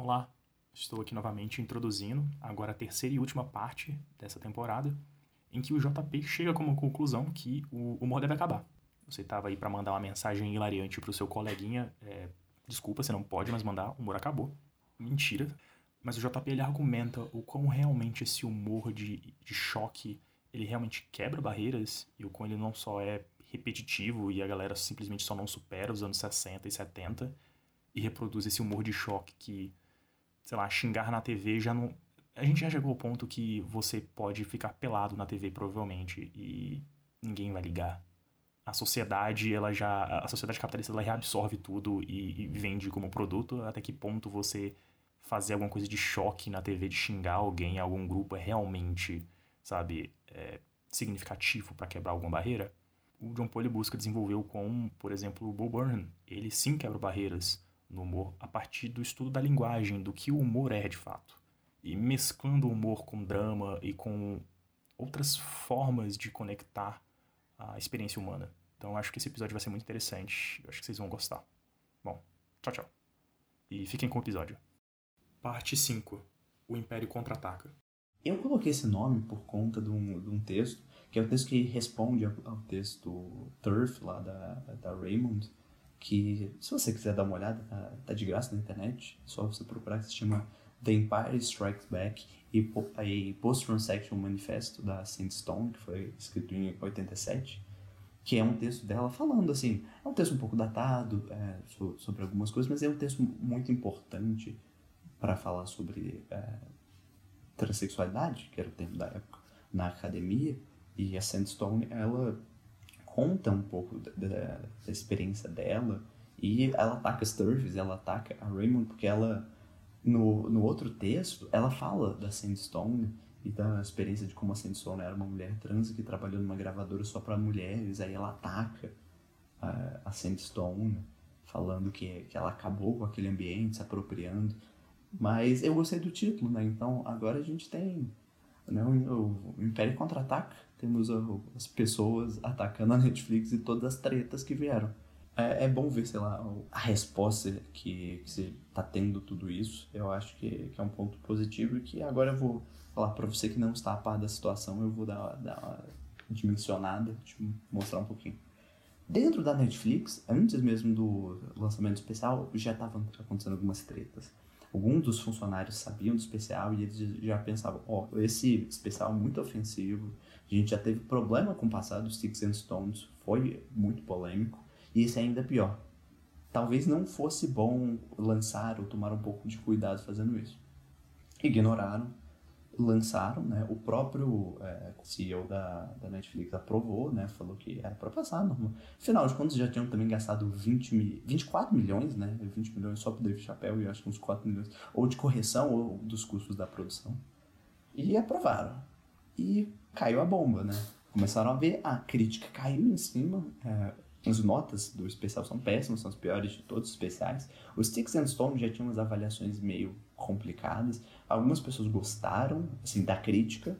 Olá, estou aqui novamente introduzindo agora a terceira e última parte dessa temporada, em que o JP chega como conclusão que o humor deve acabar. Você estava aí para mandar uma mensagem hilariante pro seu coleguinha, é, desculpa, você não pode mais mandar, o humor acabou. Mentira. Mas o JP ele argumenta o quão realmente esse humor de, de choque ele realmente quebra barreiras e o quão ele não só é repetitivo e a galera simplesmente só não supera os anos 60 e 70 e reproduz esse humor de choque que sei lá, xingar na TV já não. A gente já chegou ao ponto que você pode ficar pelado na TV, provavelmente, e ninguém vai ligar. A sociedade, ela já. A sociedade capitalista ela reabsorve tudo e, e vende como produto. Até que ponto você fazer alguma coisa de choque na TV, de xingar alguém, algum grupo, é realmente, sabe, é, significativo para quebrar alguma barreira? O John Paul busca desenvolver com, por exemplo, o Bo Burnham. Ele sim quebra barreiras no humor a partir do estudo da linguagem, do que o humor é de fato. E mesclando o humor com drama e com outras formas de conectar a experiência humana. Então acho que esse episódio vai ser muito interessante. Eu acho que vocês vão gostar. Bom, tchau, tchau. E fiquem com o episódio. Parte 5 O Império Contra-Ataca. Eu coloquei esse nome por conta de um, de um texto, que é o texto que responde ao, ao texto Turf, lá da, da Raymond, que se você quiser dar uma olhada, tá, tá de graça na internet, é só você procurar que se chama The Empire Strikes Back e, Post-Transaction Manifesto da Sandstone, que foi escrito em 87, que é um texto dela falando assim, é um texto um pouco datado é, sobre algumas coisas, mas é um texto muito importante para falar sobre é, transexualidade, que era o termo da época, na academia, e a Sandstone, ela conta um pouco da, da, da experiência dela e ela ataca Sturges, ela ataca a Raymond porque ela no, no outro texto ela fala da Sandstone e da experiência de como a Sandstone era uma mulher trans que trabalhou numa gravadora só para mulheres, aí ela ataca a, a Sandstone falando que, que ela acabou com aquele ambiente, se apropriando. Mas eu gostei do título, né? Então agora a gente tem né, o, o Império Contra-Ataca temos as pessoas atacando a Netflix e todas as tretas que vieram. É, é bom ver, sei lá, a resposta que, que você tá tendo tudo isso. Eu acho que, que é um ponto positivo e que agora eu vou falar para você que não está a par da situação, eu vou dar, dar uma dimensionada, te mostrar um pouquinho. Dentro da Netflix, antes mesmo do lançamento especial, já estavam acontecendo algumas tretas alguns dos funcionários sabiam do especial e eles já pensavam, ó, oh, esse especial é muito ofensivo, a gente já teve problema com o passado dos Sticks and Stones, foi muito polêmico, e esse é ainda pior. Talvez não fosse bom lançar ou tomar um pouco de cuidado fazendo isso. Ignoraram, lançaram, né? O próprio é, CEO da, da Netflix aprovou, né? Falou que era para passar. Normal. Afinal de contas, já tinham também gastado 20 24 milhões, né? 20 milhões só pro David Chappelle e acho que uns 4 milhões. Ou de correção ou dos custos da produção. E aprovaram. E caiu a bomba, né? Começaram a ver, a crítica caiu em cima. É, as notas do especial são péssimas, são as piores de todos os especiais. Os Sticks and Stones já tinham umas avaliações meio complicadas. Algumas pessoas gostaram, assim, da crítica,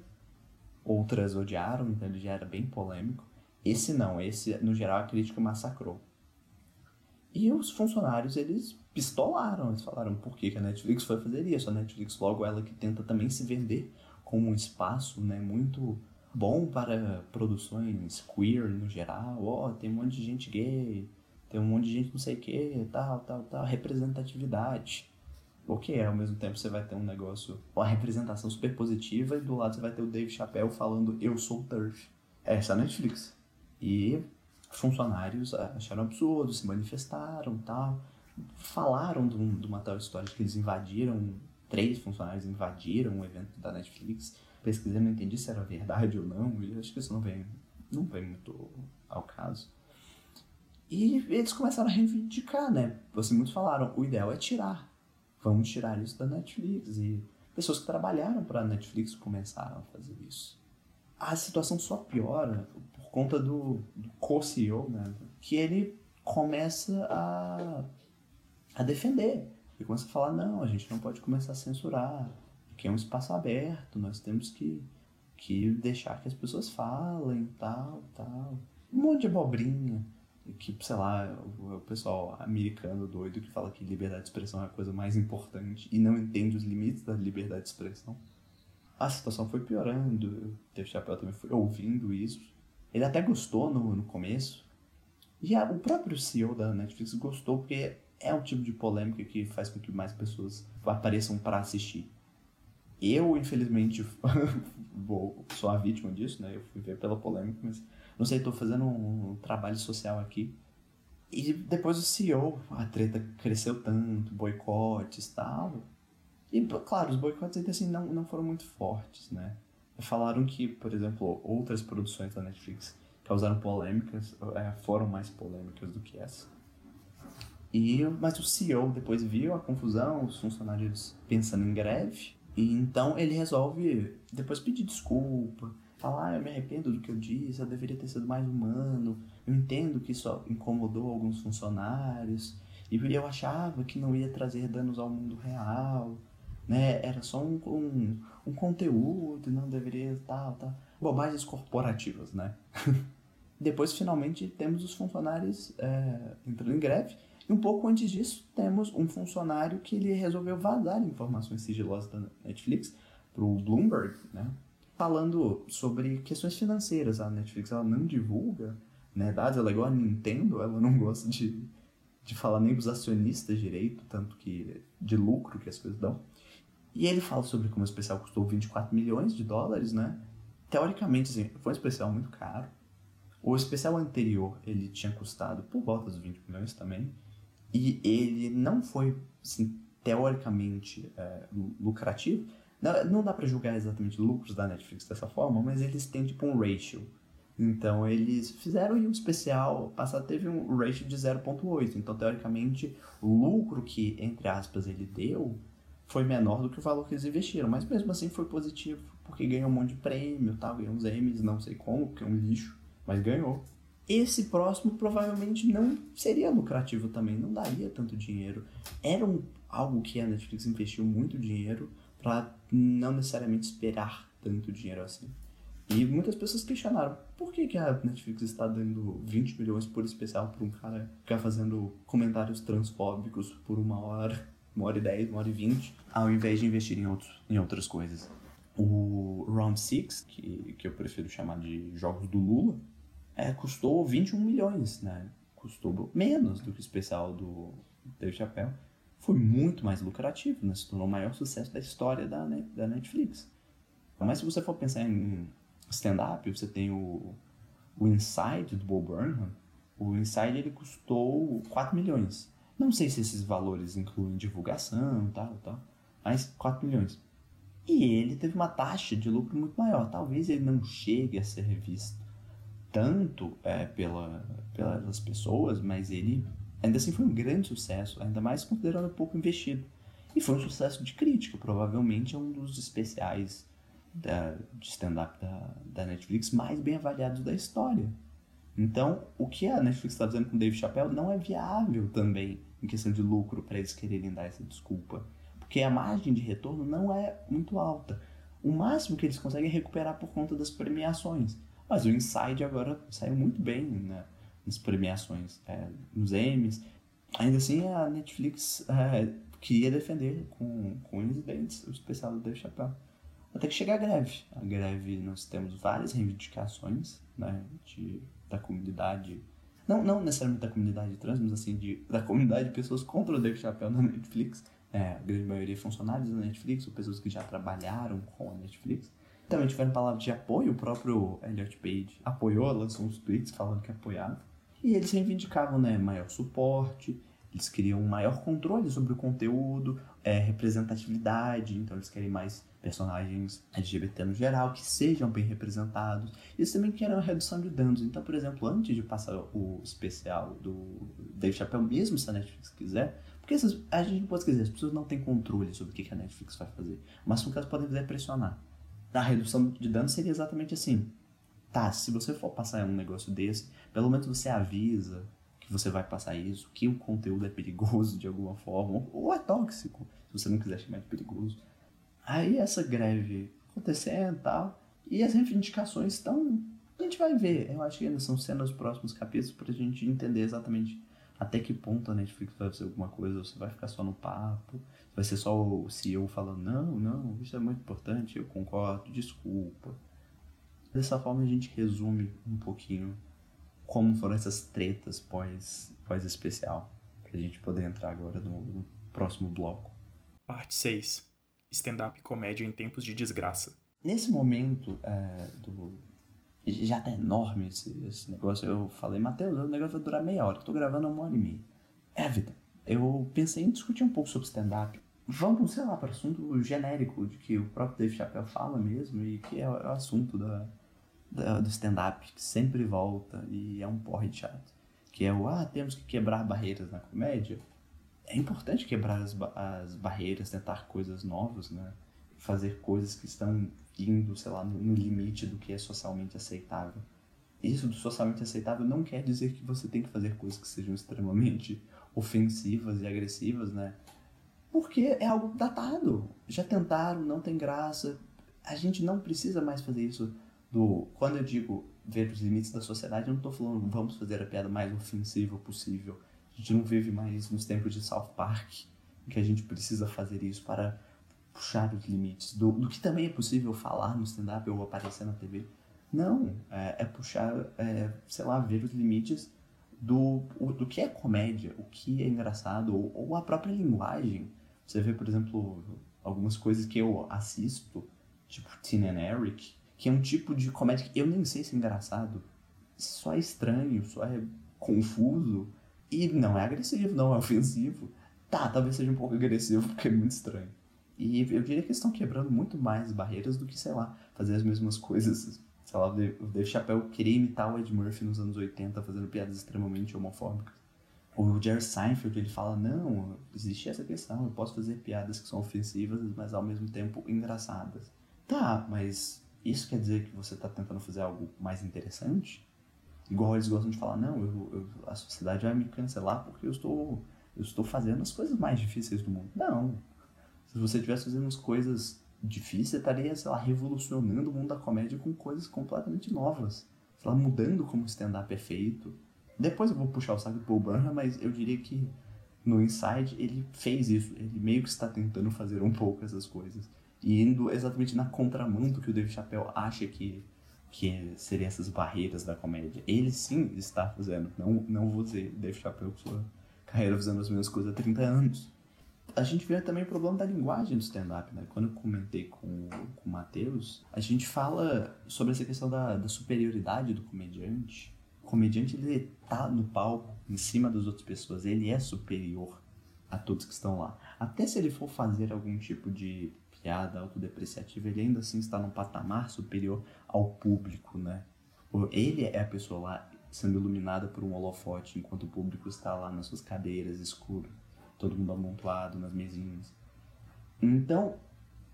outras odiaram, então ele já era bem polêmico. Esse não, esse, no geral, a crítica massacrou. E os funcionários, eles pistolaram, eles falaram por que, que a Netflix foi fazer isso. A Netflix, logo, ela que tenta também se vender como um espaço, né, muito bom para produções queer no geral. Ó, oh, tem um monte de gente gay, tem um monte de gente não sei o que, tal, tal, tal. Representatividade. O que é, ao mesmo tempo você vai ter um negócio, uma representação super positiva e do lado você vai ter o Dave Chappelle falando eu sou o Turf. Essa é a Netflix. E funcionários acharam absurdo, se manifestaram tal. Falaram de, um, uma tal história de que eles invadiram, três funcionários invadiram o evento da Netflix pesquisei, não entendi se era verdade ou não, e acho que isso não vem, não vem muito ao caso. E eles começaram a reivindicar, né? Assim, muitos falaram, o ideal é tirar. Vamos tirar isso da Netflix. E pessoas que trabalharam para a Netflix começaram a fazer isso. A situação só piora por conta do, do co-CEO, né? Que ele começa a, a defender. Ele começa a falar, não, a gente não pode começar a censurar que é um espaço aberto, nós temos que, que deixar que as pessoas falem, tal, tal. Um monte de abobrinha. que, sei lá, o, pessoal americano doido que fala que liberdade de expressão é a coisa mais importante e não entende os limites da liberdade de expressão. A situação foi piorando, o Dave Chappelle também foi ouvindo isso. Ele até gostou no, no começo. E a, o próprio CEO da Netflix gostou porque é um tipo de polêmica que faz com que mais pessoas apareçam para assistir. Eu, infelizmente, vou, sou a vítima disso, né? Eu fui ver pela polêmica, mas não sei, estou fazendo um trabalho social aqui. E depois o CEO, a treta cresceu tanto, boicotes e tal. E, claro, os boicotes ainda assim não, não foram muito fortes, né? Falaram que, por exemplo, outras produções da Netflix causaram polêmicas, é, foram mais polêmicas do que essa. E, mas o CEO depois viu a confusão, os funcionários pensando em greve, e então ele resolve depois pedir desculpa, falar, ah, eu me arrependo do que eu disse, eu deveria ter sido mais humano, eu entendo que isso incomodou alguns funcionários, e eu achava que não ia trazer danos ao mundo real, né? Era só um, um, um conteúdo, não deveria tal, tal. Bobagens corporativas, né? Depois, finalmente, temos os funcionários é, entrando em greve. E um pouco antes disso, temos um funcionário que ele resolveu vazar informações sigilosas da Netflix para o Bloomberg, né? falando sobre questões financeiras. A Netflix ela não divulga né, dados, ela é igual a Nintendo, ela não gosta de, de falar nem dos acionistas direito, tanto que de lucro que as coisas dão. E ele fala sobre como o especial custou 24 milhões de dólares, né? Teoricamente, assim, foi um especial muito caro. O especial anterior, ele tinha custado por volta dos 20 milhões também. E ele não foi, assim, teoricamente é, lucrativo, não, não dá para julgar exatamente lucros da Netflix dessa forma, mas eles têm tipo um ratio. Então eles fizeram um especial, passado teve um ratio de 0.8. Então teoricamente o lucro que, entre aspas, ele deu foi menor do que o valor que eles investiram. Mas mesmo assim foi positivo, porque ganhou um monte de prêmio, tal, ganhou uns Emmys, não sei como, porque é um lixo, mas ganhou. Esse próximo provavelmente não seria lucrativo também, não daria tanto dinheiro. Era um, algo que a Netflix investiu muito dinheiro para não necessariamente esperar tanto dinheiro assim. E muitas pessoas questionaram por que, que a Netflix está dando 20 milhões por especial para um cara ficar fazendo comentários transfóbicos por uma hora, uma hora e dez, uma hora e vinte, ao invés de investir em, outros, em outras coisas. O Round 6, que, que eu prefiro chamar de Jogos do Lula, é, custou 21 milhões, né? Custou menos do que o especial do Dave Chappelle foi muito mais lucrativo, né? se tornou o maior sucesso da história da, da Netflix. Mas se você for pensar em stand-up, você tem o, o Inside do Bob Burnham. O Inside ele custou 4 milhões. Não sei se esses valores incluem divulgação tal, tal, mas 4 milhões. E ele teve uma taxa de lucro muito maior. Talvez ele não chegue a ser revisto tanto é, pela, pelas pessoas, mas ele Ainda assim foi um grande sucesso, ainda mais considerando pouco investido. E foi um sucesso de crítica, provavelmente é um dos especiais da, de stand-up da, da Netflix mais bem avaliados da história. Então, o que a Netflix está fazendo com o Dave Chappelle não é viável também em questão de lucro para eles quererem dar essa desculpa. Porque a margem de retorno não é muito alta. O máximo que eles conseguem é recuperar por conta das premiações. Mas o Inside agora saiu muito bem, né? nas premiações, é, nos Emmys. Ainda assim, a Netflix é, queria defender com, com e dentes o especial do Dave Chappelle. Até que chega a greve. A greve, nós temos várias reivindicações né, de, da comunidade, não, não necessariamente da comunidade trans, mas assim, de, da comunidade de pessoas contra o Dave Chappelle na Netflix. É, a grande maioria funcionários da Netflix ou pessoas que já trabalharam com a Netflix. Também tiveram palavras de apoio, o próprio Elliot Page apoiou, lançou uns tweets falando que apoiava. E eles reivindicavam né, maior suporte, eles queriam maior controle sobre o conteúdo, é, representatividade, então eles querem mais personagens LGBT no geral, que sejam bem representados. Eles também querem uma redução de danos. Então, por exemplo, antes de passar o especial do Dave Chappelle, mesmo se a Netflix quiser, porque essas, a gente não pode esquecer, as pessoas não têm controle sobre o que a Netflix vai fazer. Mas o que elas podem fazer é pressionar. A redução de danos seria exatamente assim. Tá, se você for passar um negócio desse, pelo menos você avisa que você vai passar isso, que o conteúdo é perigoso de alguma forma, ou é tóxico, se você não quiser chamar de perigoso. Aí essa greve acontecendo e tal, e as reivindicações estão gente vai ver. Eu acho que ainda são cenas dos próximos capítulos pra gente entender exatamente até que ponto a Netflix vai fazer alguma coisa, ou você vai ficar só no papo, vai ser só o CEO falando, não, não, isso é muito importante, eu concordo, desculpa. Dessa forma a gente resume um pouquinho como foram essas tretas pós, pós especial, pra gente poder entrar agora no, no próximo bloco. Parte 6. Stand-up comédia em tempos de desgraça. Nesse momento é, do, já tá enorme esse, esse negócio. Eu falei, Matheus, o negócio vai durar meia hora. Eu tô gravando uma hora e meia. É, Vitor. Eu pensei em discutir um pouco sobre stand-up. Vamos, sei lá, para assunto genérico, de que o próprio Dave Chappelle fala mesmo e que é o assunto da, da do stand-up, que sempre volta e é um porre chato. Que é o, ah, temos que quebrar barreiras na comédia. É importante quebrar as, as barreiras, tentar coisas novas, né? Fazer coisas que estão indo, sei lá, no, limite do que é socialmente aceitável. Isso do socialmente aceitável não quer dizer que você tem que fazer coisas que sejam extremamente ofensivas e agressivas, né? Porque é algo datado. Já tentaram, não tem graça. A gente não precisa mais fazer isso do. Quando eu digo ver os limites da sociedade, eu não estou falando vamos fazer a piada mais ofensiva possível. A gente não vive mais nos tempos de South Park, que a gente precisa fazer isso para puxar os limites do, do que também é possível falar no stand-up ou aparecer na TV. Não, é, é puxar, é, sei lá, ver os limites do, do que é comédia, o que é engraçado, ou, ou, a própria linguagem. Você vê, por exemplo, algumas coisas que eu assisto, tipo Teen and Eric, que é um tipo de comédia que eu nem sei se é engraçado, só é estranho, só é confuso, e não é agressivo, não é ofensivo. Tá, talvez seja um pouco agressivo porque é muito estranho. E eu diria que eles estão quebrando muito mais barreiras do que, sei lá, fazer as mesmas coisas. Sei lá, o Dave Chappelle queria imitar o Ed Murphy nos anos 80, fazendo piadas extremamente homofóbicas. O Jerry Seinfeld, ele fala, não, existe essa questão, eu posso fazer piadas que são ofensivas, mas ao mesmo tempo engraçadas. Tá, mas isso quer dizer que você está tentando fazer algo mais interessante? Igual eles gostam de falar, não, eu, eu, a sociedade vai me cancelar porque eu estou, eu estou fazendo as coisas mais difíceis do mundo. Não, se você estivesse fazendo as coisas difíceis, você estaria, sei lá, revolucionando o mundo da comédia com coisas completamente novas. Sei lá, mudando como stand-up é feito. Depois eu vou puxar o saco do Paul Burnham, mas eu diria que no Inside ele fez isso. Ele meio que está tentando fazer um pouco essas coisas. E indo exatamente na contramão do que o Dave Chappelle acha que, que seriam essas barreiras da comédia. Ele sim está fazendo. Não, não vou dizer Dave Chappelle com sua carreira fazendo as mesmas coisas há 30 anos a gente vê também o problema da linguagem do stand-up, né? Quando eu comentei com, com o Matheus, a gente fala sobre essa questão da, da superioridade do comediante. O comediante, ele tá no palco, em cima das outras pessoas, ele é superior a todos que estão lá. Até se ele for fazer algum tipo de piada autodepreciativa, ele ainda assim está num patamar superior ao público, né? Ele é a pessoa lá sendo iluminada por um holofote, enquanto o público está lá nas suas cadeiras, escuro todo mundo amontoado nas mesinhas. Então,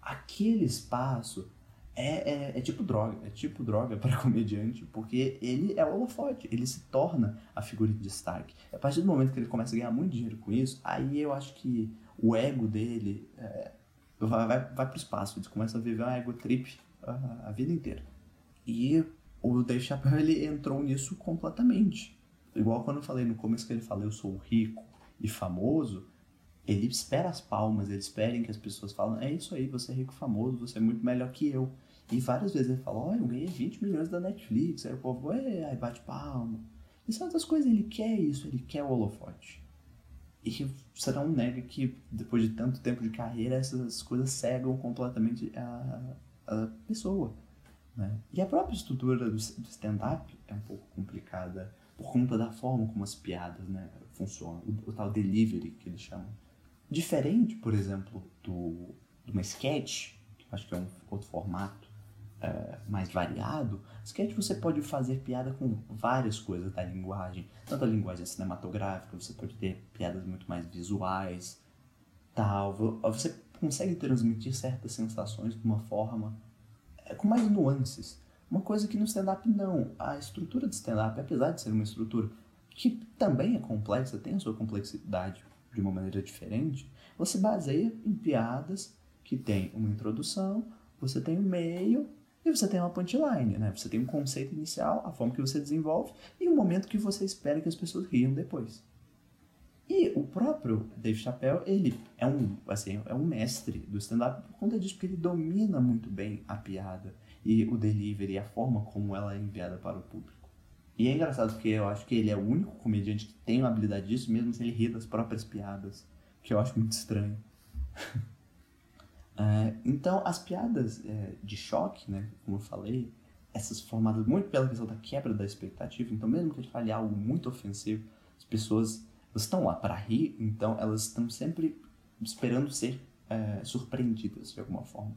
aquele espaço é, é, é, tipo droga, é tipo droga para comediante, porque ele é o holofote, ele se torna a figura de destaque. A partir do momento que ele começa a ganhar muito dinheiro com isso, aí eu acho que o ego dele é, vai, vai, vai pro espaço, ele começa a viver um ego trip a, a vida inteira. E o Dave Chappelle ele entrou nisso completamente. Igual quando eu falei no começo que ele fala eu sou rico e famoso, ele espera as palmas, ele espera que as pessoas falem, é isso aí, você é rico famoso, você é muito melhor que eu. E várias vezes ele fala, olha, eu ganhei 20 milhões da Netflix, aí o povo, aí bate palma. E certas coisas, ele quer isso, ele quer o holofote. E você não nega que depois de tanto tempo de carreira, essas coisas cegam completamente a, a pessoa. Né? E a própria estrutura do stand-up é um pouco complicada por conta da forma como as piadas né, funcionam, o, o tal delivery que eles chamam. Diferente, por exemplo, do, de uma sketch, que acho que é um outro formato é, mais variado, sketch você pode fazer piada com várias coisas da linguagem, tanto a linguagem cinematográfica, você pode ter piadas muito mais visuais, tal, você consegue transmitir certas sensações de uma forma é, com mais nuances. Uma coisa que no stand-up não. A estrutura de stand-up, apesar de ser uma estrutura que também é complexa, tem a sua complexidade de uma maneira diferente, você baseia em piadas que tem uma introdução, você tem um meio E você tem uma punchline, né? Você tem um conceito inicial, a forma que você desenvolve e o momento que você espera que as pessoas riam depois. E o próprio Dave Chappelle, ele é um, assim, é um mestre do stand-up por conta disso, porque ele domina muito bem a piada e o delivery, a forma como ela é enviada para o público. E é engraçado porque eu acho que ele é o único comediante que tem uma habilidade disso, mesmo se ele rir das próprias piadas, que eu acho muito estranho. é, então, as piadas é, de choque, né, como eu falei, essas formadas muito pela questão da quebra da expectativa, então mesmo que ele fale algo muito ofensivo, as pessoas estão lá para rir, então elas estão sempre esperando ser é, surpreendidas de alguma forma.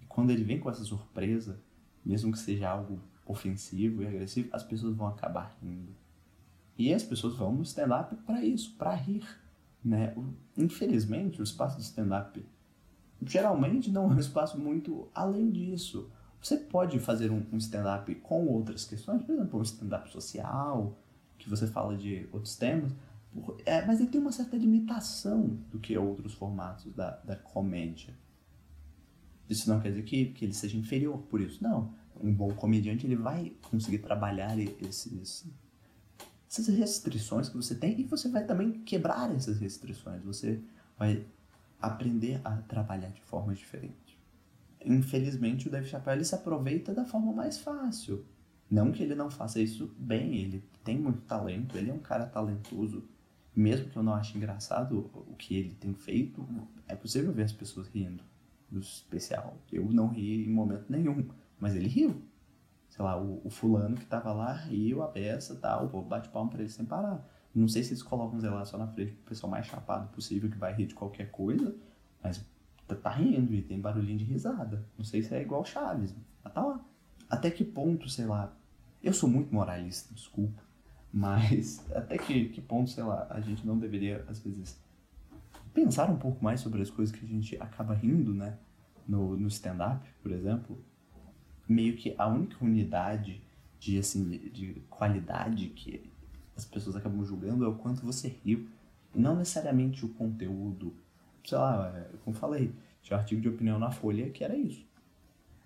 E quando ele vem com essa surpresa, mesmo que seja algo ofensivo e agressivo, as pessoas vão acabar rindo. E as pessoas vão no stand-up para isso, para rir. Né? Infelizmente, o espaço do stand-up geralmente não é um espaço muito além disso. Você pode fazer um, um stand-up com outras questões, por exemplo, um stand-up social, que você fala de outros temas, é, mas ele tem uma certa limitação do que outros formatos da, da comédia. Isso não quer dizer que, que ele seja inferior por isso, não. Um bom comediante ele vai conseguir trabalhar esses, essas restrições que você tem e você vai também quebrar essas restrições. Você vai aprender a trabalhar de forma diferente. Infelizmente, o Dave Chappelle se aproveita da forma mais fácil. Não que ele não faça isso bem, ele tem muito talento, ele é um cara talentoso mesmo que eu não ache engraçado o que ele tem feito, é possível ver as pessoas rindo do especial. Eu não ri em momento nenhum, mas ele riu. Sei lá, o, o fulano que tava lá riu a peça tal, o povo bate palma pra ele sem parar. Não sei se eles colocam, sei lá, só na frente pro pessoal mais chapado possível que vai rir de qualquer coisa, mas tá, tá rindo e tem barulhinho de risada. Não sei se é igual Chaves, mas tá lá. Até que ponto, sei lá. Eu sou muito moralista, desculpa. Mas até que, que ponto, sei lá, a gente não deveria, às vezes, pensar um pouco mais sobre as coisas que a gente acaba rindo, né? No, no stand-up, por exemplo. Meio que a única unidade de, assim, de, de qualidade que as pessoas acabam julgando é o quanto você riu. Não necessariamente o conteúdo. Sei lá, é, como falei, tinha um artigo de opinião na Folha que era isso.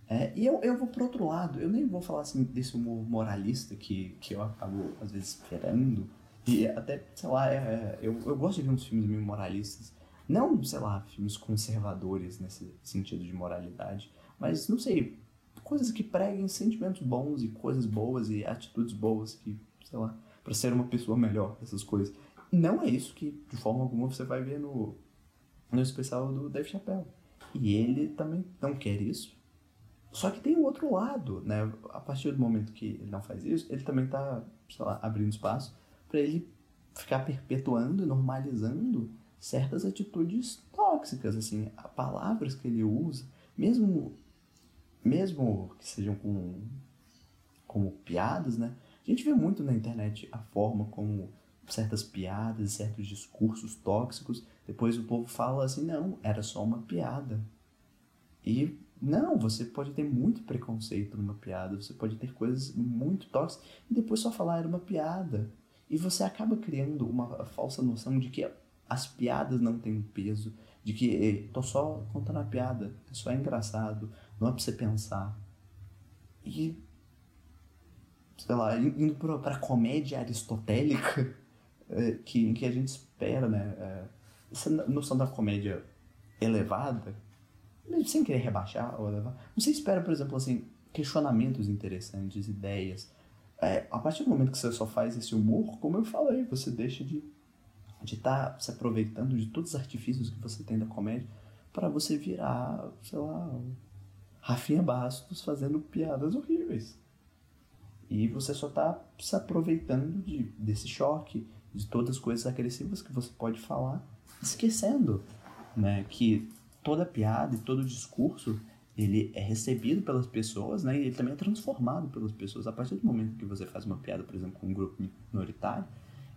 É, e eu, eu vou pro outro lado, eu nem vou falar assim desse humor moralista que, que eu acabo às vezes esperando. E até, sei lá, é, é, eu, eu gosto de ver uns filmes meio moralistas. Não, sei lá, filmes conservadores nesse sentido de moralidade, mas não sei, coisas que preguem sentimentos bons e coisas boas e atitudes boas que, sei lá, para ser uma pessoa melhor, essas coisas. Não é isso que de forma alguma você vai ver no, no especial do Dave Chappelle. E ele também não quer isso. Só que tem o outro lado, né? A partir do momento que ele não faz isso, ele também está, sei lá, abrindo espaço para ele ficar perpetuando e normalizando certas atitudes tóxicas, assim, palavras que ele usa, mesmo mesmo que sejam com como piadas, né? A gente vê muito na internet a forma como certas piadas, certos discursos tóxicos, depois o povo fala assim, não, era só uma piada. E não, você pode ter muito preconceito numa piada, você pode ter coisas muito tóxicas e depois só falar era uma piada. E você acaba criando uma falsa noção de que as piadas não têm peso, de que tô só contando a piada, é só engraçado, não é pra você pensar. E, sei lá, indo pra, pra comédia aristotélica, é, que, que a gente espera, né? É, essa noção da comédia elevada, sem querer rebaixar ou levar. Você espera, por exemplo, assim, questionamentos interessantes, ideias. É, a partir do momento que você só faz esse humor, como eu falei, você deixa de de estar tá se aproveitando de todos os artifícios que você tem da comédia para você virar, sei lá, Rafinha Bastos fazendo piadas horríveis. E você só está se aproveitando de, desse choque, de todas as coisas agressivas que você pode falar, esquecendo né, que toda piada e todo discurso ele é recebido pelas pessoas, né? E ele também é transformado pelas pessoas. A partir do momento que você faz uma piada, por exemplo, com um grupo minoritário,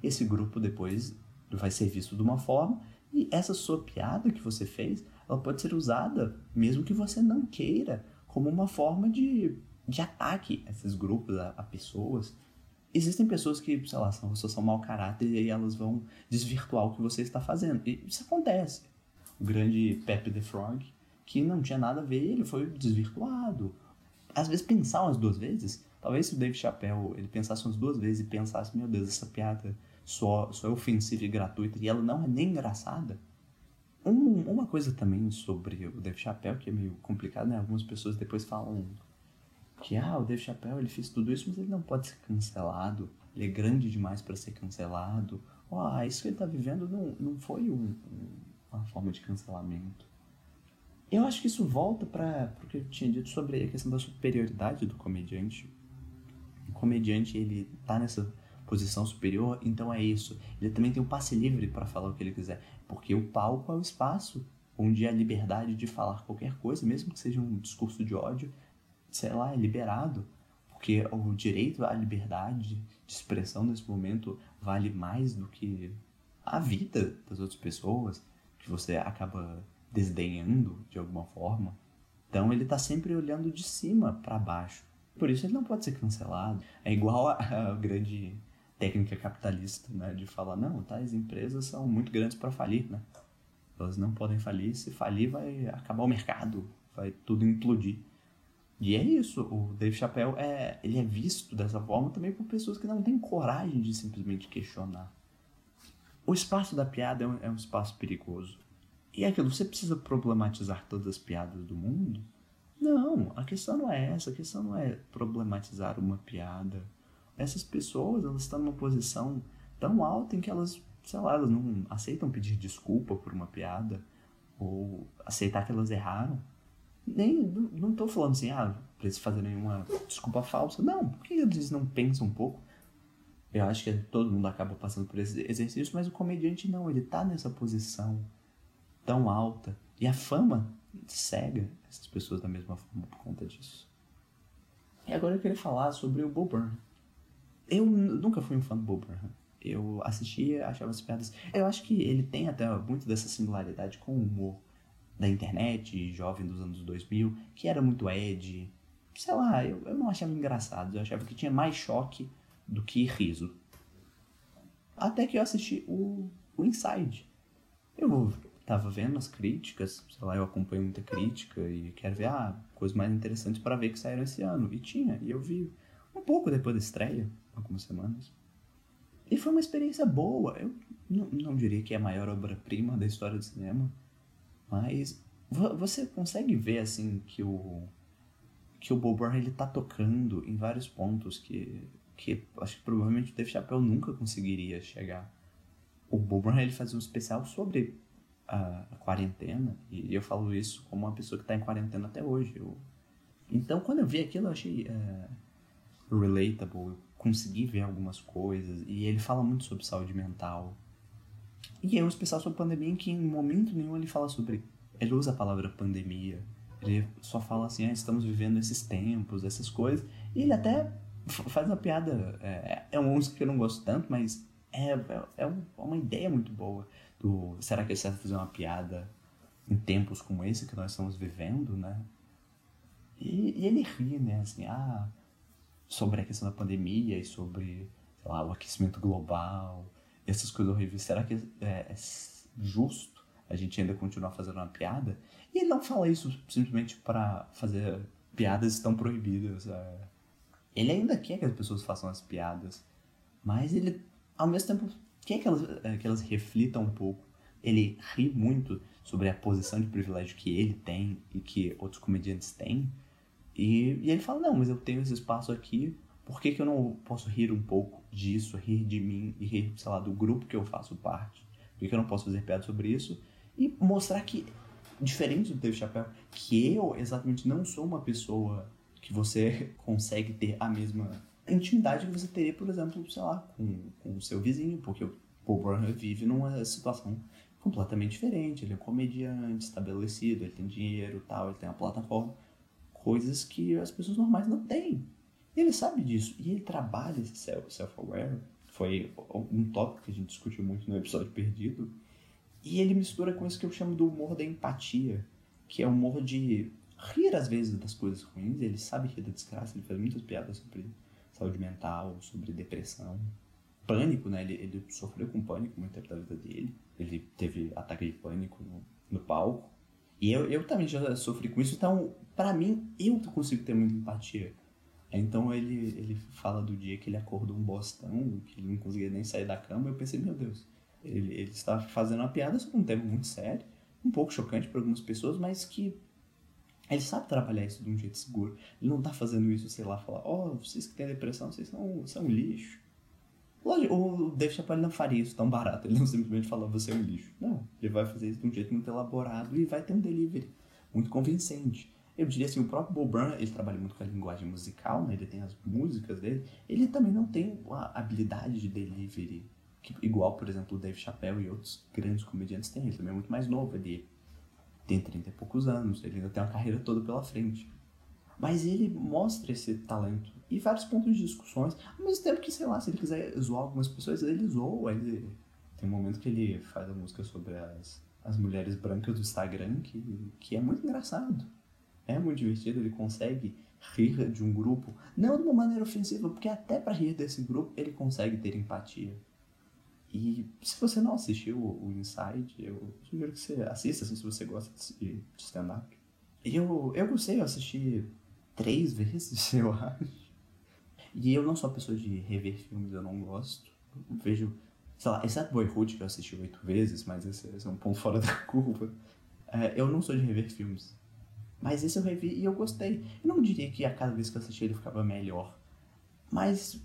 esse grupo depois vai ser visto de uma forma e essa sua piada que você fez, ela pode ser usada, mesmo que você não queira, como uma forma de, de ataque a esses grupos, a, a pessoas. Existem pessoas que, sei lá, são, são mau caráter e aí elas vão desvirtuar o que você está fazendo. E isso acontece o grande Pepe the Frog, que não tinha nada a ver, ele foi desvirtuado. às vezes pensar umas duas vezes, talvez se o Dave Chappelle ele pensasse umas duas vezes e pensasse, meu Deus, essa piada só, só é ofensiva e gratuita e ela não é nem engraçada. Um, uma coisa também sobre o Dave Chappelle, que é meio complicado, né? Algumas pessoas depois falam que ah, o Dave Chappelle ele fez tudo isso, mas ele não pode ser cancelado. Ele é grande demais para ser cancelado. Oh, isso que ele tá vivendo não, não foi um, um, uma forma de cancelamento. Eu acho que isso volta para o que eu tinha dito sobre a questão da superioridade do comediante. O comediante ele tá nessa posição superior, então é isso. Ele também tem um passe livre para falar o que ele quiser, porque o palco é o espaço onde a liberdade de falar qualquer coisa, mesmo que seja um discurso de ódio, sei lá, é liberado, porque o direito à liberdade de expressão nesse momento vale mais do que a vida das outras pessoas que você acaba desdenhando de alguma forma. Então ele está sempre olhando de cima para baixo. Por isso ele não pode ser cancelado. É igual a, a grande técnica capitalista, né, de falar não, tais empresas são muito grandes para falir, né? Elas não podem falir, se falir vai acabar o mercado, vai tudo implodir. E é isso, o Dave Chappelle é, ele é visto dessa forma também por pessoas que não têm coragem de simplesmente questionar. O espaço da piada é um, é um espaço perigoso. E é aquilo, você precisa problematizar todas as piadas do mundo? Não, a questão não é essa, a questão não é problematizar uma piada essas pessoas elas estão numa posição tão alta em que elas, sei lá, elas não aceitam pedir desculpa por uma piada ou aceitar que elas erraram. Nem, não estou falando assim, ah, para eles fazerem uma desculpa falsa. Não, por que eles não pensam um pouco? Eu acho que todo mundo acaba passando por esse exercício, mas o comediante não, ele tá nessa posição tão alta. E a fama cega essas pessoas da mesma forma por conta disso. E agora eu queria falar sobre o Bob Burnham. Eu nunca fui um fã do Bob Burnham. Eu assistia, achava as piadas. Eu acho que ele tem até muito dessa singularidade com o humor da internet, jovem dos anos 2000, que era muito Ed. Sei lá, eu, eu não achava engraçado. Eu achava que tinha mais choque do que riso. Até que eu assisti o, o Inside. Eu tava vendo as críticas, sei lá, eu acompanho muita crítica e quero ver ah, coisas mais interessantes para ver que saíram esse ano. E tinha, e eu vi um pouco depois da estreia algumas semanas. E foi uma experiência boa. Eu não, não diria que é a maior obra-prima da história do cinema, mas você consegue ver assim que o que o Bob Burnham ele tá tocando em vários pontos que que acho que provavelmente o Dave Chappelle nunca conseguiria chegar. O Bob Burnham ele faz um especial sobre a, a quarentena e eu falo isso como uma pessoa que está em quarentena até hoje. Eu, então quando eu vi aquilo eu achei uh, relatable, consegui ver algumas coisas. E ele fala muito sobre saúde mental. E é um especial sobre pandemia em que em momento nenhum ele fala sobre. Ele usa a palavra pandemia. Ele só fala assim, ah, estamos vivendo esses tempos, essas coisas. E ele até faz uma piada. É, é uma música que eu não gosto tanto, mas é, é, é uma ideia muito boa. Do, será que é certo fazer uma piada em tempos como esse que nós estamos vivendo, né? E, e ele ri, né? Assim, ah, sobre a questão da pandemia e sobre, sei lá, o aquecimento global, essas coisas horríveis. Será que é, é justo a gente ainda continuar fazendo uma piada? E ele não fala isso simplesmente para fazer piadas tão proibidas. É... Ele ainda quer que as pessoas façam as piadas, mas ele, ao mesmo tempo, quer que elas, é, que elas reflitam um pouco. Ele ri muito sobre a posição de privilégio que ele tem e que outros comediantes têm e, e ele fala, não, mas eu tenho esse espaço aqui, por que, que eu não posso rir um pouco disso, rir de mim e rir, sei lá, do grupo que eu faço parte? Por que, que eu não posso fazer piada sobre isso? E mostrar que, diferente do Dave Chappelle, que eu exatamente não sou uma pessoa que você consegue ter a mesma intimidade que você teria, por exemplo, sei lá, com, com o seu vizinho, porque o Paul Burnham vive numa situação completamente diferente. Ele é um comediante estabelecido, ele tem dinheiro tal, ele tem uma plataforma coisas que as pessoas normais não têm. E ele sabe disso. E ele trabalha esse self-aware. Foi um tópico que a gente discutiu muito no episódio perdido. E ele mistura com isso que eu chamo do humor da empatia, que é o humor de rir às vezes das coisas ruins. Ele sabe rir da desgraça, ele faz muitas piadas sobre saúde mental, sobre depressão. Pânico, né? Ele, ele sofreu com pânico muito tempo da vida dele. Ele teve ataque de pânico no, no palco. E eu, eu também já sofri com isso, então, para mim, eu consigo ter muita empatia. Então ele, ele fala do dia que ele acordou um bostão, que ele não conseguia nem sair da cama. Eu pensei, meu Deus, ele, ele está fazendo uma piada sobre um tema muito sério, um pouco chocante para algumas pessoas, mas que ele sabe trabalhar isso de um jeito seguro. Ele não está fazendo isso, sei lá, falar, ó, oh, vocês que têm depressão, vocês são, são lixo. Lógico, o Dave Chappelle não faria isso tão barato. Ele não simplesmente fala, você é um lixo. Não, ele vai fazer isso de um jeito muito elaborado e vai ter um delivery muito convincente. Eu diria assim, o próprio Bob Brown, ele trabalha muito com a linguagem musical, né? Ele tem as músicas dele. Ele também não tem a habilidade de delivery que, igual, por exemplo, o Dave Chappelle e outros grandes comediantes têm. Ele também é muito mais novo, ele tem 30 e poucos anos, ele ainda tem uma carreira toda pela frente. Mas ele mostra esse talento e vários pontos de discussões, ao mesmo tempo que, sei lá, se ele quiser zoar algumas pessoas, ele zoa. Ele... Tem um momento que ele faz a música sobre as, as mulheres brancas do Instagram, que, que é muito engraçado é muito divertido, ele consegue rir de um grupo, não de uma maneira ofensiva, porque até para rir desse grupo ele consegue ter empatia. E se você não assistiu o Inside, eu sugiro que você assista assim, se você gosta de stand-up. Eu, eu gostei, eu assisti três vezes, eu acho. E eu não sou pessoa de rever filmes, eu não gosto. Eu vejo, sei lá, exceto Boyhood, que eu assisti oito vezes, mas esse, esse, é um ponto fora da curva. É, eu não sou de rever filmes. Mas esse eu revi e eu gostei. Eu não diria que a cada vez que eu assisti ele ficava melhor. Mas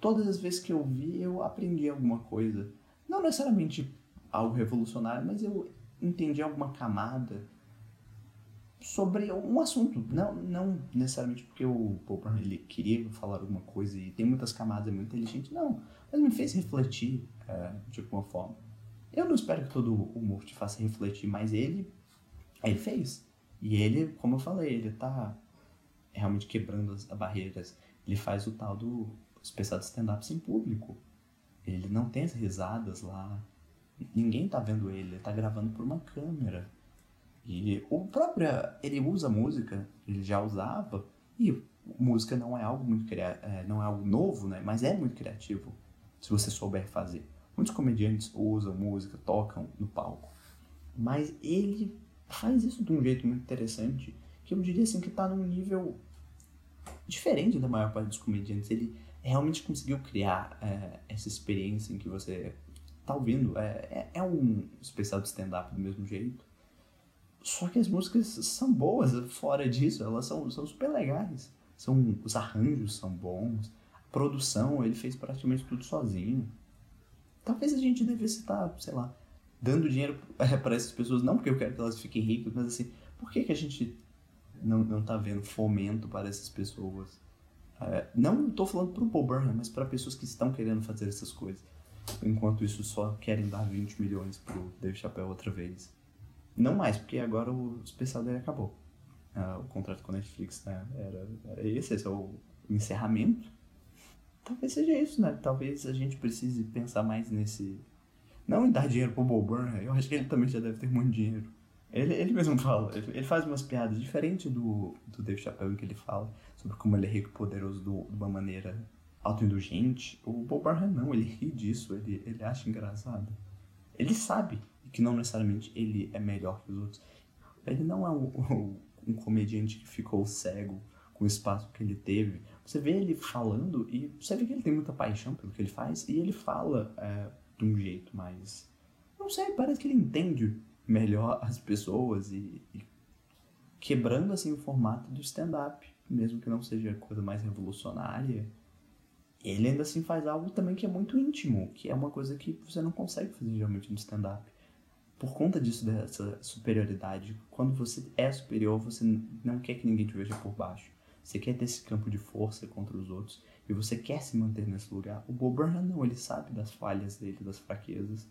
todas as vezes que eu vi, eu aprendi alguma coisa. Não necessariamente algo revolucionário, mas eu entendi alguma camada sobre um assunto. Não, não necessariamente porque o Popper ele queria falar alguma coisa e tem muitas camadas, é muito inteligente. Não, mas me fez refletir é, de alguma forma. Eu não espero que todo humor te faça refletir, mas ele, ele fez. E ele, como eu falei, ele tá realmente quebrando as barreiras. Ele faz o tal do especial de stand-up sem público. Ele não tem as risadas lá. Ninguém tá vendo ele, ele tá gravando por uma câmera. E o próprio, ele usa música, ele já usava, e música não é algo muito é, não é algo novo, né? Mas é muito criativo, se você souber fazer. Muitos comediantes usam música, tocam no palco. Mas ele faz isso de um jeito muito interessante, que eu diria assim que está num nível diferente da maior parte dos comediantes. Ele realmente conseguiu criar é, essa experiência em que você tá ouvindo. É, é, é um especial de stand-up do mesmo jeito. Só que as músicas são boas, fora disso, elas são, são super legais. São, os arranjos são bons, a produção, ele fez praticamente tudo sozinho. Talvez a gente devesse estar, sei lá, dando dinheiro para essas pessoas, não porque eu quero que elas fiquem ricas, mas assim, por que, que a gente não, não tá vendo fomento para essas pessoas? É, não estou falando para o Paul Burnham, mas para pessoas que estão querendo fazer essas coisas. Enquanto isso, só querem dar 20 milhões pro Dave Chappelle outra vez. Não mais, porque agora o especial dele acabou. Ah, o contrato com a Netflix né, era, era esse, esse é o encerramento. Talvez seja isso, né? Talvez a gente precise pensar mais nesse, não em dar dinheiro pro Bob Burnham, eu acho que ele também já deve ter muito dinheiro. Ele, ele mesmo fala, ele, ele faz umas piadas diferentes do, do Dave Chappelle que ele fala sobre como ele é rico e poderoso do, de uma maneira autoindulgente. O Bob Burnham não, ele ri disso, ele, ele acha engraçado. Ele sabe que não necessariamente ele é melhor que os outros. Ele não é um, um comediante que ficou cego com o espaço que ele teve. Você vê ele falando e você vê que ele tem muita paixão pelo que ele faz e ele fala é, de um jeito mais. Não sei, parece que ele entende melhor as pessoas e, e quebrando assim o formato do stand-up, mesmo que não seja coisa mais revolucionária. Ele ainda assim faz algo também que é muito íntimo, que é uma coisa que você não consegue fazer geralmente no stand-up. Por conta disso, dessa superioridade, quando você é superior, você não quer que ninguém te veja por baixo. Você quer ter esse campo de força contra os outros e você quer se manter nesse lugar. O Bob Burnham não, ele sabe das falhas dele, das fraquezas.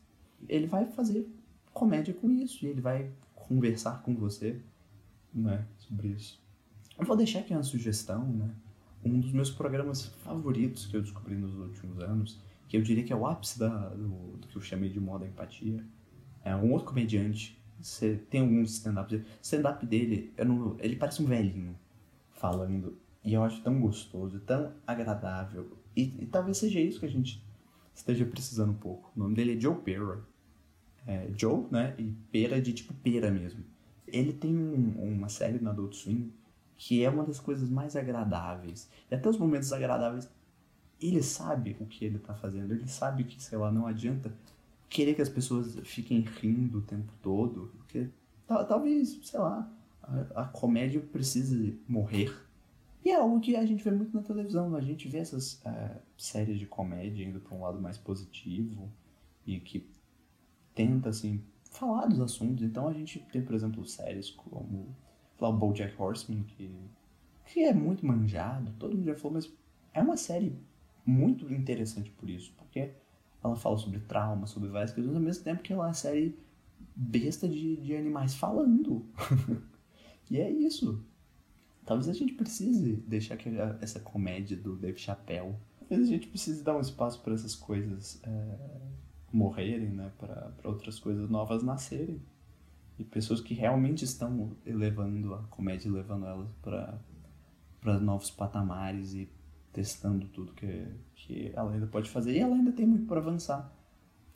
Ele vai fazer comédia com isso e ele vai conversar com você, né, sobre isso. Eu vou deixar aqui uma sugestão, né? Um dos meus programas favoritos que eu descobri nos últimos anos, que eu diria que é o ápice da, do, do que eu chamei de moda empatia, é um outro comediante. Você tem alguns stand-ups. Stand-up dele, não, ele parece um velhinho falando e eu acho tão gostoso, tão agradável. E, e, talvez seja isso que a gente esteja precisando um pouco. O nome dele é Joe Pera. É, Joe, né? E pera de tipo pera mesmo. Ele tem um, uma série no Adult Swim que é uma das coisas mais agradáveis. E até os momentos agradáveis, ele sabe o que ele tá fazendo. Ele sabe que, sei lá, não adianta querer que as pessoas fiquem rindo o tempo todo. Porque talvez, sei lá, a, a comédia precise morrer. E é algo que a gente vê muito na televisão. A gente vê essas uh, séries de comédia indo para um lado mais positivo e que tenta, assim, falar dos assuntos. Então a gente tem, por exemplo, séries como o BoJack Horseman, que, que é muito manjado, todo mundo já falou, mas é uma série muito interessante por isso, porque ela fala sobre trauma, sobre várias coisas, ao mesmo tempo que ela é uma série besta de, de animais falando. e é isso. Talvez a gente precise deixar que essa comédia do Dave Chappelle. Talvez a gente precise dar um espaço para essas coisas é, morrerem, né? Para outras coisas novas nascerem. E pessoas que realmente estão elevando a comédia, levando elas para novos patamares e testando tudo que, que ela ainda pode fazer. E ela ainda tem muito para avançar.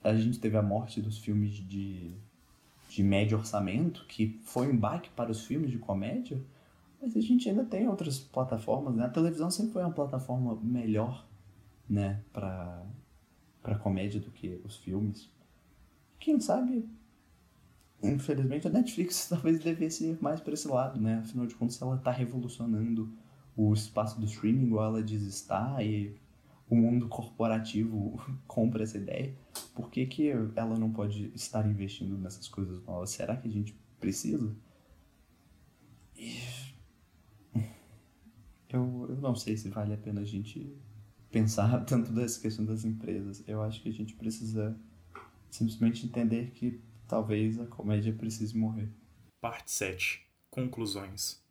A gente teve a morte dos filmes de, de médio orçamento, que foi um baque para os filmes de comédia, mas a gente ainda tem outras plataformas. Né? A televisão sempre foi uma plataforma melhor né, para comédia do que os filmes. Quem sabe infelizmente a Netflix talvez devesse ir mais para esse lado, né? Afinal de contas, ela está revolucionando o espaço do streaming, igual ela diz estar, e o mundo corporativo compra essa ideia. Por que, que ela não pode estar investindo nessas coisas novas? Será que a gente precisa? Eu, eu não sei se vale a pena a gente pensar tanto dessa questão das empresas. Eu acho que a gente precisa simplesmente entender que talvez a comédia precise morrer. Parte 7. Conclusões.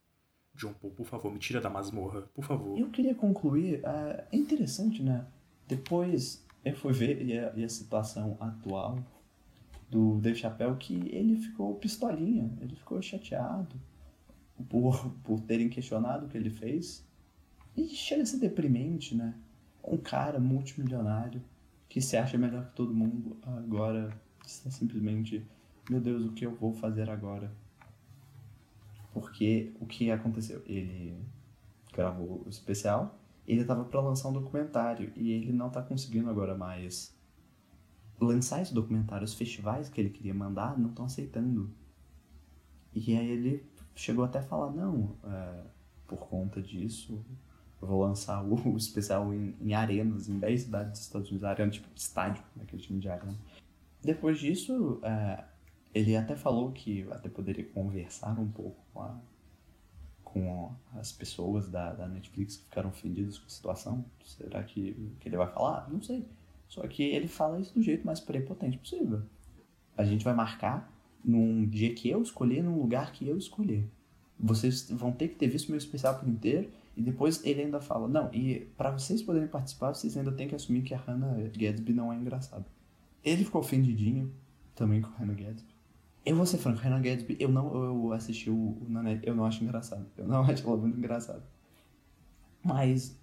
John Paul, por favor, me tira da masmorra, por favor. Eu queria concluir. Uh, é interessante, né? Depois eu fui ver e a, e a situação atual do Dave Chappelle que ele ficou pistolinha, ele ficou chateado por, por terem questionado o que ele fez. E chega a ser deprimente, né? Um cara multimilionário que se acha melhor que todo mundo agora está simplesmente, meu Deus, o que eu vou fazer agora? Porque o que aconteceu? Ele gravou o especial, ele estava para lançar um documentário e ele não está conseguindo agora mais lançar esse documentário. Os festivais que ele queria mandar não estão aceitando. E aí ele chegou até a falar: não, é, por conta disso, eu vou lançar o, especial em, em, arenas, em 10 cidades dos Estados Unidos, arena, tipo estádio, naquele time de arena. Depois disso, é, ele até falou que até poderia conversar um pouco com, a, com as pessoas da, da Netflix que ficaram ofendidas com a situação. Será que, que ele vai falar? Não sei. Só que ele fala isso do jeito mais prepotente possível. A gente vai marcar num dia que eu escolher, num lugar que eu escolher. Vocês vão ter que ter visto meu especial por inteiro. E depois ele ainda fala: Não, e para vocês poderem participar, vocês ainda têm que assumir que a Hannah Gadsby não é engraçada. Ele ficou ofendidinho também com o Hannah Gadsby. Eu vou ser franco, Hannah Gadsby, eu não eu assisti o, o Nanette, eu não acho engraçado. Eu não acho ela muito engraçada. Mas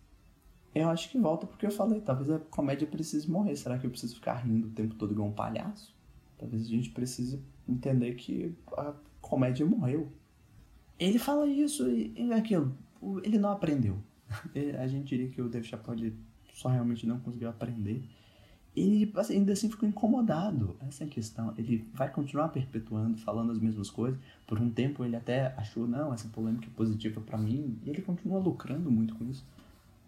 eu acho que volta porque eu falei, talvez a comédia precise morrer. Será que eu preciso ficar rindo o tempo todo igual um palhaço? Talvez a gente precise entender que a comédia morreu. Ele fala isso e, e aquilo. Ele não aprendeu. a gente diria que o Dave Chappelle só realmente não conseguiu aprender ele assim, ainda assim ficou incomodado. Essa é a questão. Ele vai continuar perpetuando, falando as mesmas coisas. Por um tempo ele até achou, não, essa polêmica é positiva para mim. E ele continua lucrando muito com isso.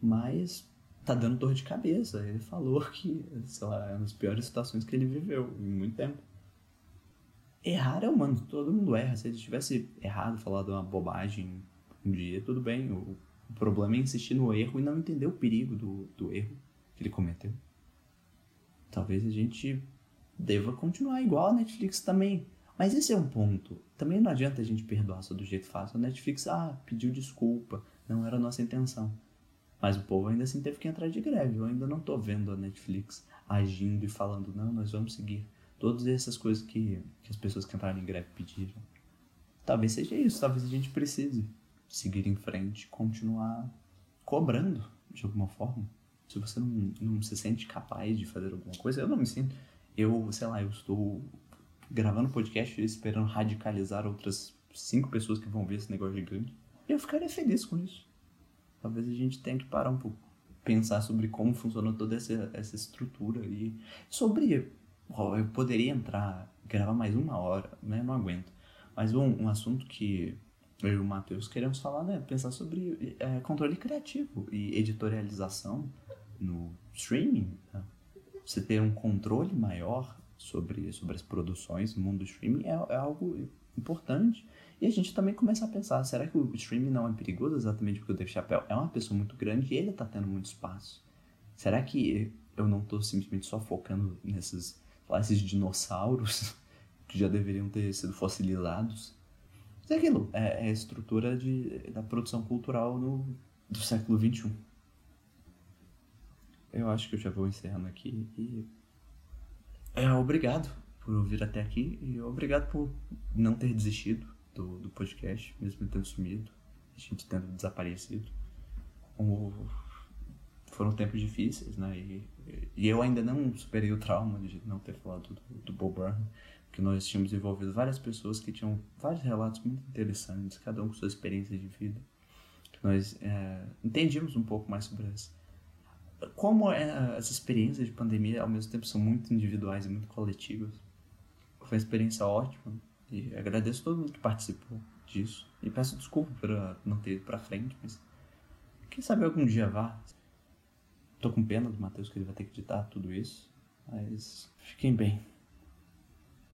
Mas tá dando dor de cabeça. Ele falou que, sei lá, é uma das piores situações que ele viveu em muito tempo. Errar é humano, todo mundo erra. Se ele tivesse errado, falado uma bobagem um dia, tudo bem. O, o problema é insistir no erro e não entender o perigo do, do erro que ele cometeu talvez a gente deva continuar igual a Netflix também. Mas esse é um ponto. Também não adianta a gente perdoar só do jeito fácil. A Netflix, ah, pediu desculpa, não era a nossa intenção. Mas o povo ainda assim teve que entrar de greve. Eu ainda não tô vendo a Netflix agindo e falando, não, nós vamos seguir. Todas essas coisas que, que as pessoas que entraram em greve pediram. Talvez seja isso, talvez a gente precise seguir em frente, continuar cobrando de alguma forma se você não, não se sente capaz de fazer alguma coisa, eu não me sinto. Eu, sei lá, eu estou gravando podcast esperando radicalizar outras cinco pessoas que vão ver esse negócio gigante. Eu ficaria feliz com isso. Talvez a gente tenha que parar um pouco. Pensar sobre como funciona toda essa, essa estrutura e sobre. eu poderia entrar, gravar mais uma hora, né? Não aguento. Mas um, um assunto que eu e o Matheus queremos falar, né? Pensar sobre é, controle criativo e editorialização no streaming. Né? Você ter um controle maior sobre, sobre as produções no mundo do streaming é, é algo importante. E a gente também começa a pensar, será que o streaming não é perigoso exatamente porque o Dave Chappelle é uma pessoa muito grande e ele está tendo muito espaço? Será que eu não estou simplesmente só focando nesses, lá, esses dinossauros que já deveriam ter sido fossilizados? Mas é aquilo, é, é a estrutura de, da produção cultural no, do século XXI. Eu acho que eu já vou encerrando aqui e. É, obrigado por ouvir até aqui e obrigado por não ter desistido do, do podcast, mesmo tendo sumido, a gente tendo desaparecido. O, foram tempos difíceis, né? E, e eu ainda não superei o trauma de não ter falado do, do Bob Burnham que nós tínhamos envolvido várias pessoas que tinham vários relatos muito interessantes, cada um com sua experiência de vida. Nós é, entendíamos um pouco mais sobre isso. Como é, as experiências de pandemia, ao mesmo tempo, são muito individuais e muito coletivas. Foi uma experiência ótima e agradeço todo mundo que participou disso. E peço desculpa por não ter ido pra frente, mas quem sabe algum dia vá. Tô com pena do Matheus que ele vai ter que editar tudo isso, mas fiquem bem.